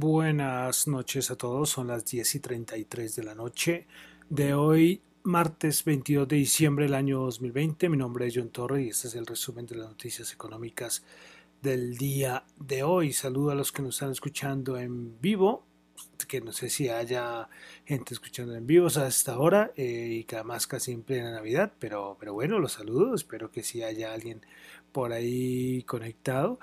Buenas noches a todos, son las 10 y 33 de la noche de hoy, martes 22 de diciembre del año 2020. Mi nombre es John Torre y este es el resumen de las noticias económicas del día de hoy. Saludo a los que nos están escuchando en vivo, que no sé si haya gente escuchando en vivo a esta hora eh, y que además casi en plena Navidad, pero, pero bueno, los saludo, espero que sí haya alguien por ahí conectado.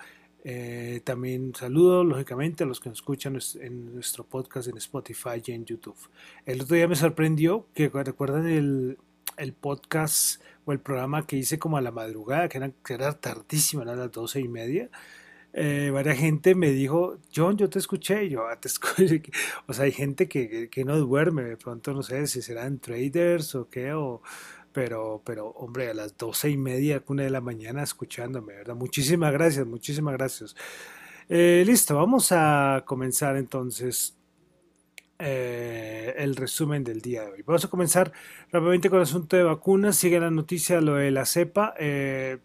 Eh, también saludo, lógicamente, a los que nos escuchan en nuestro podcast en Spotify y en YouTube. El otro día me sorprendió que, ¿recuerdan el, el podcast o el programa que hice como a la madrugada, que era, que era tardísimo, eran las doce y media? Eh, varias gente me dijo, John, yo te escuché, yo ah, te escuché. O sea, hay gente que, que, no duerme, de pronto no sé si serán traders o qué, o, pero, pero hombre, a las doce y media, una de la mañana escuchándome, ¿verdad? Muchísimas gracias, muchísimas gracias. Eh, listo, vamos a comenzar entonces eh, el resumen del día de hoy. Vamos a comenzar rápidamente con el asunto de vacunas. Sigue la noticia lo de la cepa. Eh,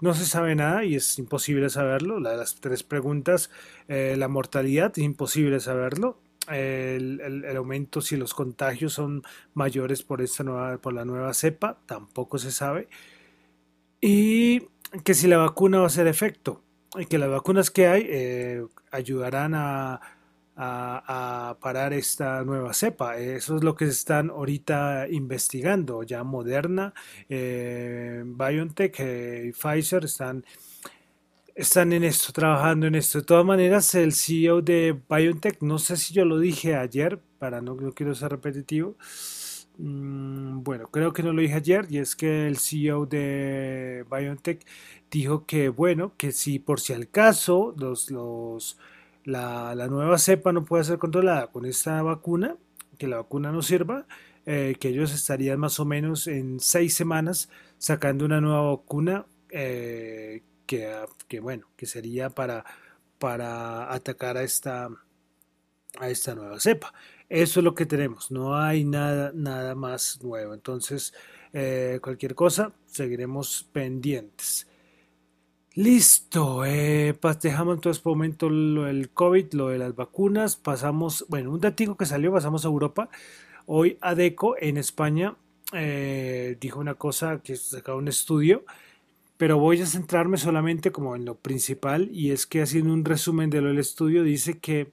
no se sabe nada y es imposible saberlo. La las tres preguntas, la mortalidad, es imposible saberlo el, aumento si los contagios son mayores por esta nueva por la nueva cepa tampoco se sabe y que si la vacuna va a hacer efecto y que las vacunas que hay eh, ayudarán a, parar esta nueva cepa. Eso es lo que se están ahorita investigando. Ya Moderna, eh, BioNTech eh, Pfizer están están en esto, trabajando en esto. De todas maneras, el CEO de BioNTech, no sé si yo lo dije ayer, para no, quiero ser repetitivo. Mm, bueno, creo que no lo dije ayer, y es que el CEO de BioNTech dijo que, bueno, que si por si al caso los, los, la, nueva cepa no puede ser controlada con esta vacuna, que la vacuna no sirva, eh, que ellos estarían más o menos en seis semanas sacando una nueva vacuna eh, que, bueno, que sería para, para atacar a esta, a esta nueva cepa. Eso es lo que tenemos, no hay nada, nada más nuevo. Entonces, eh, cualquier cosa, seguiremos pendientes. Listo, eh, dejamos entonces por momento lo del COVID, lo de las vacunas, pasamos, bueno, un datico que salió, pasamos a Europa. Hoy ADECO en España eh, dijo una cosa que sacó un estudio pero voy a centrarme solamente como en lo principal y es que haciendo un resumen de lo del estudio dice que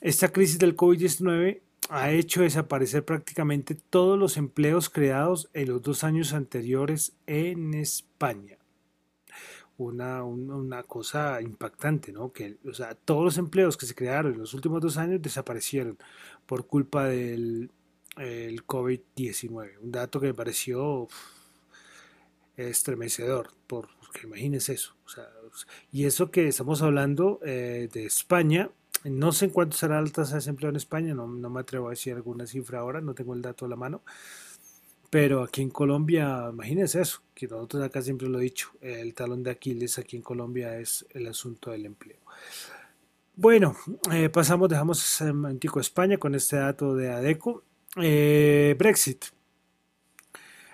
esta crisis del COVID-19 ha hecho desaparecer prácticamente todos los empleos creados en los dos años anteriores en España. Una, una, cosa impactante, ¿no? Que, o sea, todos los empleos que se crearon en los últimos dos años desaparecieron por culpa del COVID-19. Un dato que me pareció estremecedor, porque imagínense eso. y eso que estamos hablando eh, de España, no sé en cuánto será la tasa de desempleo en España, no, no, me atrevo a decir alguna cifra ahora, no tengo el dato a la mano, pero aquí en Colombia, imagínense eso, que nosotros acá siempre lo he dicho, el talón de Aquiles aquí en Colombia es el asunto del empleo. Bueno, eh, pasamos, dejamos Antico España con este dato de ADECO. Eh, Brexit.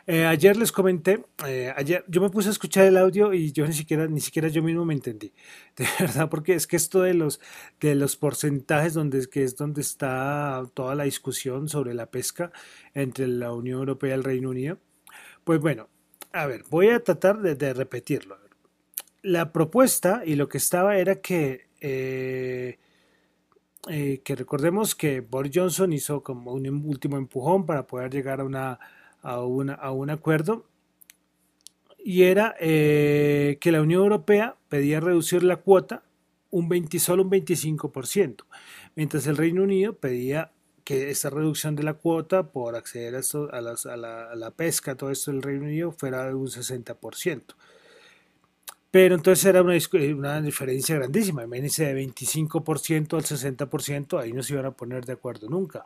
Eh, ayer les comenté, eh, ayer yo me puse a escuchar el audio y yo ni siquiera, ni siquiera yo mismo me entendí, de verdad, porque es que esto de los, de los porcentajes, donde, que es donde está toda la discusión sobre la pesca entre la Unión Europea y el Reino Unido, pues bueno, a ver, voy a tratar de, repetirlo. La propuesta y lo que estaba era que eh, que recordemos que Boris Johnson hizo como un último empujón para poder llegar a una a, un acuerdo y era eh, que la Unión Europea pedía reducir la cuota un 20, solo un 25%, mientras el Reino Unido pedía que esa reducción de la cuota por acceder a, la, pesca, todo esto del Reino Unido, fuera de un 60%. Pero entonces era una, una diferencia grandísima, imagínense de 25% al 60%, ahí no se iban a poner de acuerdo nunca.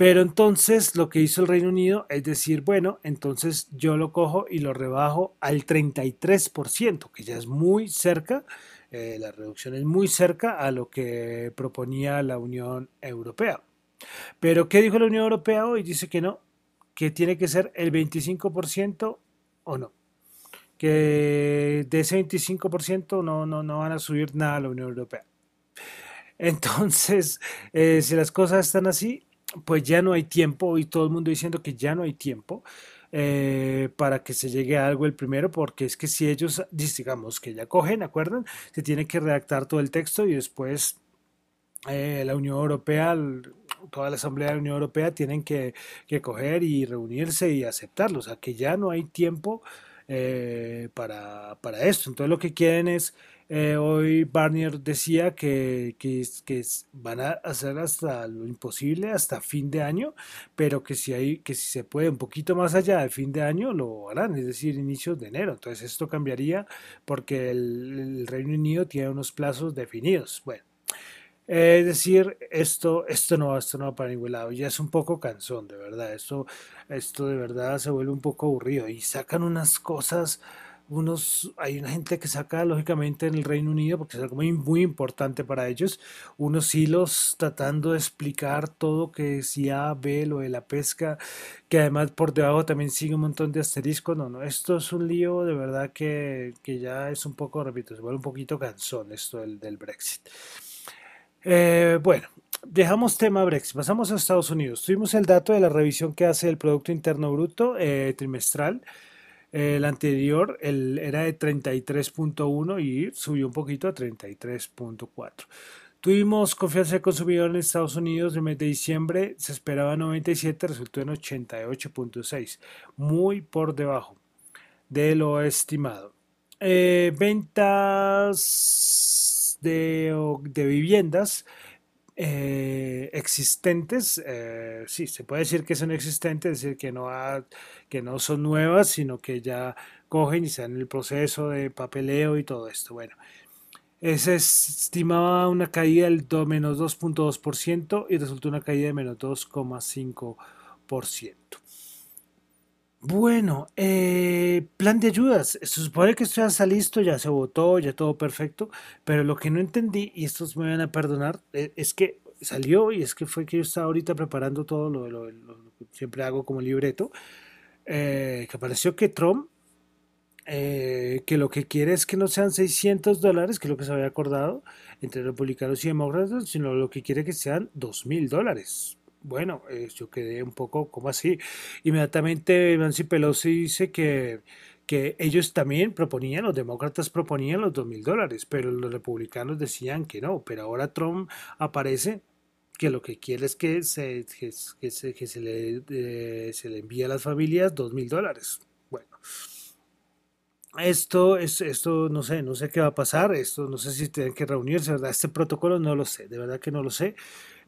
Pero entonces lo que hizo el Reino Unido es decir, bueno, entonces yo lo cojo y lo rebajo al 33%, que ya es muy cerca, eh, la reducción es muy cerca a lo que proponía la Unión Europea. Pero ¿qué dijo la Unión Europea hoy? Dice que no, que tiene que ser el 25% o no. Que de ese 25% no, no, no van a subir nada a la Unión Europea. Entonces, eh, si las cosas están así, pues ya no hay tiempo y todo el mundo diciendo que ya no hay tiempo eh, para que se llegue a algo el primero, porque es que si ellos, digamos, que ya cogen, ¿acuerdan? Se tiene que redactar todo el texto y después eh, la Unión Europea, toda la Asamblea de la Unión Europea tienen que, que coger y reunirse y aceptarlo, o sea que ya no hay tiempo eh, para, para esto. Entonces lo que quieren es eh, hoy Barnier decía que, que, van a hacer hasta lo imposible hasta fin de año, pero que si hay, que si se puede un poquito más allá de fin de año lo harán, es decir, inicios de enero. Entonces esto cambiaría porque el, Reino Unido tiene unos plazos definidos. Bueno. es decir, esto, esto no, esto no va para ningún lado. Ya es un poco cansón, de verdad. Esto, esto de verdad se vuelve un poco aburrido. Y sacan unas cosas, unos, hay una gente que saca lógicamente en el Reino Unido, porque es algo muy, muy importante para ellos, unos hilos tratando de explicar todo que si A, B, lo de la pesca, que además por debajo también sigue un montón de asteriscos. No, no, esto es un lío de verdad que, que ya es un poco, repito, se vuelve un poquito cansón esto del, del Brexit. Eh, bueno, dejamos tema Brexit, pasamos a Estados Unidos. Tuvimos el dato de la revisión que hace el Producto Interno Bruto eh, trimestral el anterior el, era de 33.1 y subió un poquito a 33.4. Tuvimos confianza de consumidor en Estados Unidos el mes de diciembre, se esperaba 97, resultó en 88.6, muy por debajo de lo estimado. Eh, ventas de, de viviendas eh, existentes, eh, sí, se puede decir que son existentes, es decir, que no, que no son nuevas, sino que ya cogen y están en el proceso de papeleo y todo esto. Bueno, se estimaba una caída del menos 2.2% y resultó una caída de menos 2,5%. Bueno, eh, plan de ayudas. Se supone que esto ya está listo, ya se votó, ya todo perfecto, pero lo que no entendí, y estos me van a perdonar, eh, es que salió y es que fue que yo estaba ahorita preparando todo lo, que siempre hago como libreto, eh, que pareció que Trump, que lo que quiere es que no sean 600 dólares, que es lo que se había acordado entre republicanos y demócratas, sino lo que quiere que sean 2 mil dólares bueno, eh, yo quedé un poco como así. Inmediatamente Nancy Pelosi dice que, que ellos también proponían, los demócratas proponían los dos mil dólares, pero los republicanos decían que no. Pero ahora Trump aparece que lo que quiere es que se, que, se, que se, le, eh, se le envíe a las familias dos mil dólares. Bueno. Esto, es, esto no sé, no sé qué va a pasar, esto no sé si tienen que reunirse, ¿verdad? Este protocolo no lo sé, de verdad que no lo sé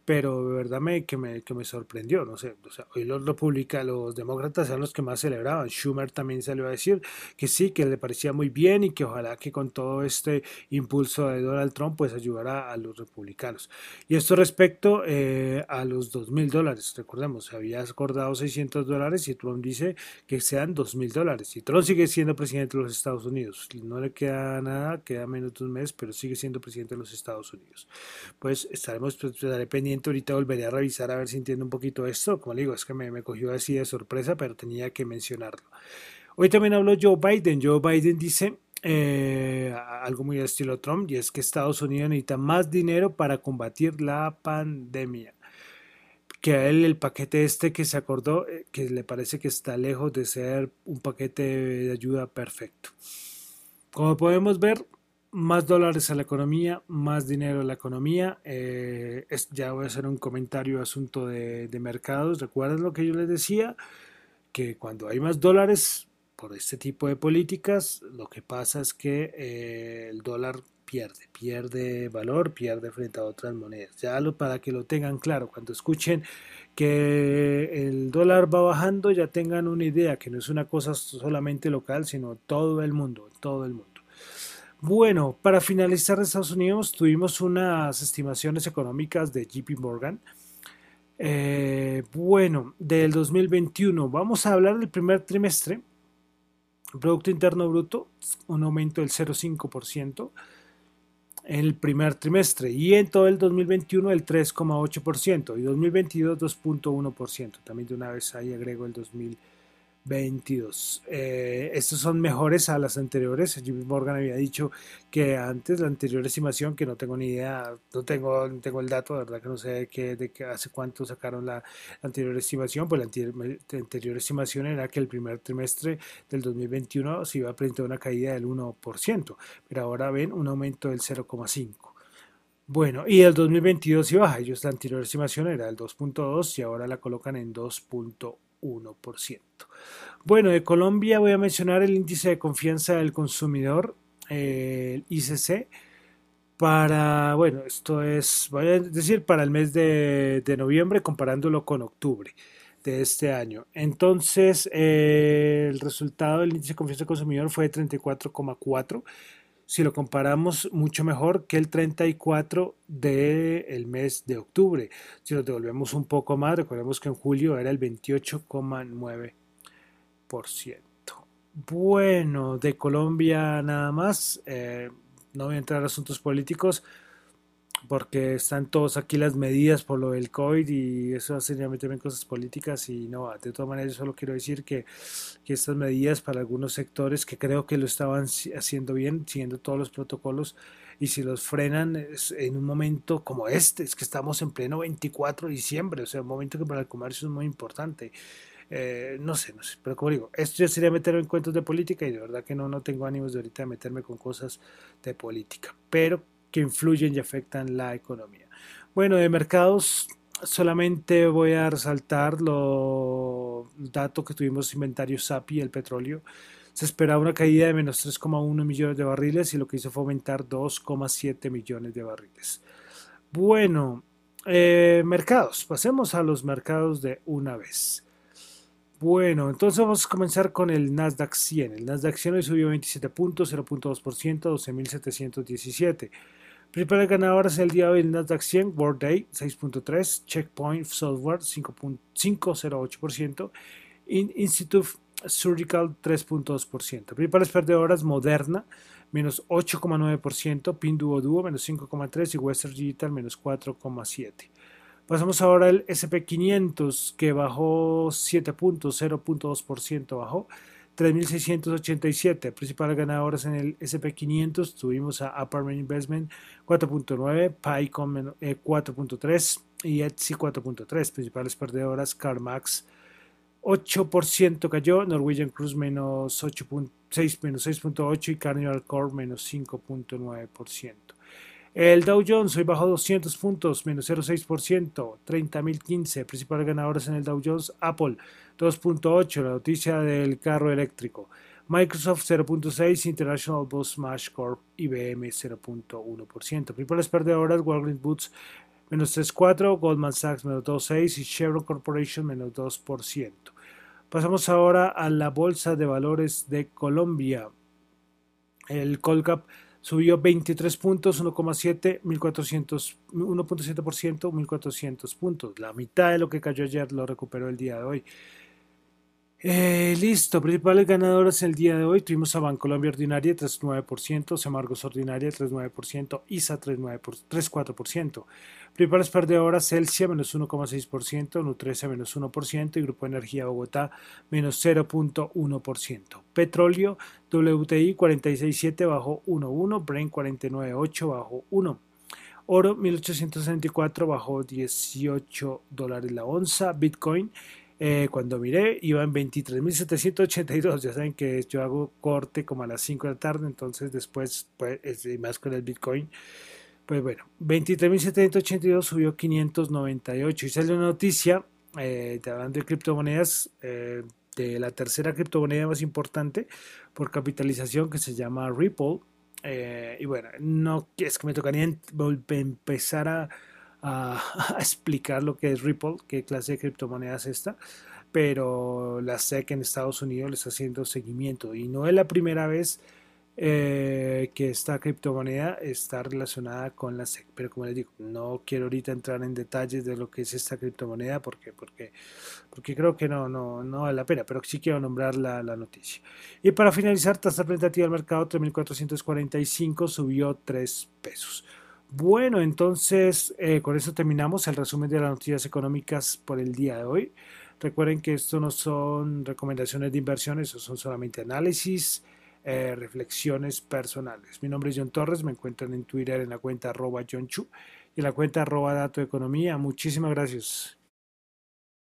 pero de verdad me, que, me, que me sorprendió, no sé, o sea, hoy los republicanos, los demócratas eran los que más celebraban, Schumer también salió a decir que sí, que le parecía muy bien y que ojalá que con todo este impulso de Donald Trump pues ayudara a los republicanos. Y esto respecto eh, a los dos mil dólares, recordemos, se había acordado 600 dólares y Trump dice que sean dos mil dólares, y Trump sigue siendo presidente de los Estados Unidos, no le queda nada, queda menos de un mes, pero sigue siendo presidente de los Estados Unidos. Pues estaremos, pues, pendientes ahorita volveré a revisar a ver si entiendo un poquito esto. Como le digo, es que me, me cogió así de sorpresa, pero tenía que mencionarlo. Hoy también habló Joe Biden. Joe Biden dice eh, algo muy estilo Trump, y es que Estados Unidos necesita más dinero para combatir la pandemia. Que a él el paquete este que se acordó, eh, que le parece que está lejos de ser un paquete de ayuda perfecto. Como podemos ver, más dólares a la economía, más dinero a la economía. Eh, ya voy a hacer un comentario asunto de, de mercados. Recuerden lo que yo les decía, que cuando hay más dólares, por este tipo de políticas, lo que pasa es que eh, el dólar pierde, pierde valor, pierde frente a otras monedas. Ya lo, para que lo tengan claro, cuando escuchen que el dólar va bajando, ya tengan una idea que no es una cosa solamente local, sino todo el mundo, todo el mundo. Bueno, para finalizar Estados Unidos tuvimos unas estimaciones económicas de JP Morgan. Eh, bueno, del 2021, vamos a hablar del primer trimestre Producto Interno Bruto, un aumento del 0,5% en el primer trimestre y en todo el 2021 el 3,8% y 2022 2,1%. También de una vez ahí agrego el 2021 22. Eh, estos son mejores a las anteriores. Jimmy Morgan había dicho que antes la anterior estimación, que no tengo ni idea, no tengo, tengo el dato, de verdad que no sé de, qué, de qué, hace cuánto sacaron la, anterior estimación, pues la anterior, estimación era que el primer trimestre del 2021 se iba a presentar una caída del 1%, pero ahora ven un aumento del 0,5%. Bueno, y el 2022 sí baja. Ellos la anterior estimación era el 2.2 y ahora la colocan en 2.1%. 1%. Bueno, de Colombia voy a mencionar el índice de confianza del consumidor, el ICC, para, bueno, esto es, voy a decir, para el mes de, noviembre comparándolo con octubre de este año. Entonces, eh, el resultado del índice de confianza del consumidor fue de 34,4 si lo comparamos mucho mejor que el 34 del mes de octubre. Si lo devolvemos un poco más, recordemos que en julio era el 28,9%. Bueno, de Colombia nada más. Eh, no voy a entrar a asuntos políticos porque están todos aquí las medidas por lo del COVID y eso hace también cosas políticas y no, de todas maneras yo solo quiero decir que, estas medidas para algunos sectores que creo que lo estaban haciendo bien, siguiendo todos los protocolos y si los frenan en un momento como este, es que estamos en pleno 24 de diciembre, o sea, un momento que para el comercio es muy importante. Eh, no sé, no sé, pero como digo, esto ya sería meterme en cuentos de política y de verdad que no, no tengo ánimos de ahorita de meterme con cosas de política, pero que influyen y afectan la economía. Bueno, de mercados solamente voy a resaltar los datos que tuvimos inventario SAPI, el petróleo. Se esperaba una caída de menos 3,1 millones de barriles y lo que hizo fue aumentar 2,7 millones de barriles. Bueno, eh, mercados. Pasemos a los mercados de una vez. Bueno, entonces vamos a comenzar con el Nasdaq 100. El Nasdaq 100 hoy subió 27 puntos, 0.2%, 12.717. Principales ganadoras el día de Nasdaq 100, World Day 6.3, Checkpoint Software 5.08%, Institute Surgical 3.2%. Principales perdedoras Moderna menos 8,9%, Pinduoduo menos 5,3% y Western Digital menos 4,7%. Pasamos ahora al SP500 que bajó 7 puntos, 0.2% bajó. 3.687. Principales ganadoras en el SP500 tuvimos a Apartment Investment 4.9, PyCom 4.3 y Etsy 4.3. Principales perdedoras CarMax 8% cayó, Norwegian Cruise menos 8.6 menos 6.8 y Carnival Corp menos 5.9%. El Dow Jones hoy bajó 200 puntos, menos 0,6%, 30.015. Principales ganadores en el Dow Jones, Apple 2.8, la noticia del carro eléctrico. Microsoft 0.6, International Bus Smash Corp, IBM 0.1%. Principales perdedoras, Walgreens Boots menos 3.4, Goldman Sachs menos 2.6 y Chevron Corporation menos 2%. Pasamos ahora a la Bolsa de Valores de Colombia. El Colcap subió 23 puntos, 1,7, 1.400, 1.7%, 1.400 puntos. La mitad de lo que cayó ayer lo recuperó el día de hoy. Eh, listo, principales ganadores el día de hoy. Tuvimos a Bancolombia Ordinaria 3,9%, Semargos Ordinaria 3,9%, ISA 3,4%. Principales perdedoras, Celsia menos 1,6%, Nutresa menos 1% y Grupo Energía Bogotá menos 0,1%. Petróleo, WTI 46,7 bajo 1,1, Brent 49,8 bajo 1. Oro 1864 bajo 18 dólares la onza. Bitcoin eh, cuando miré, iba en 23.782. Ya saben que yo hago corte como a las 5 de la tarde, entonces después, pues, más con el Bitcoin. Pues bueno, 23.782 subió 598. Y sale una noticia, eh, hablando de criptomonedas, eh, de la tercera criptomoneda más importante por capitalización que se llama Ripple. Eh, y bueno, no es que me tocaría empezar a a, explicar lo que es Ripple, qué clase de criptomoneda es esta, pero la SEC en Estados Unidos le está haciendo seguimiento y no es la primera vez eh, que esta criptomoneda está relacionada con la SEC. Pero como les digo, no quiero ahorita entrar en detalles de lo que es esta criptomoneda porque, porque, porque creo que no, no, no vale la pena, pero sí quiero nombrar la, la noticia. Y para finalizar, tasa representativa del mercado 3.445 subió 3 pesos. Bueno, entonces eh, con eso terminamos el resumen de las noticias económicas por el día de hoy. Recuerden que esto no son recomendaciones de inversiones, son solamente análisis, eh, reflexiones personales. Mi nombre es John Torres, me encuentran en Twitter en la cuenta arroba y en la cuenta arroba Dato Economía. Muchísimas gracias.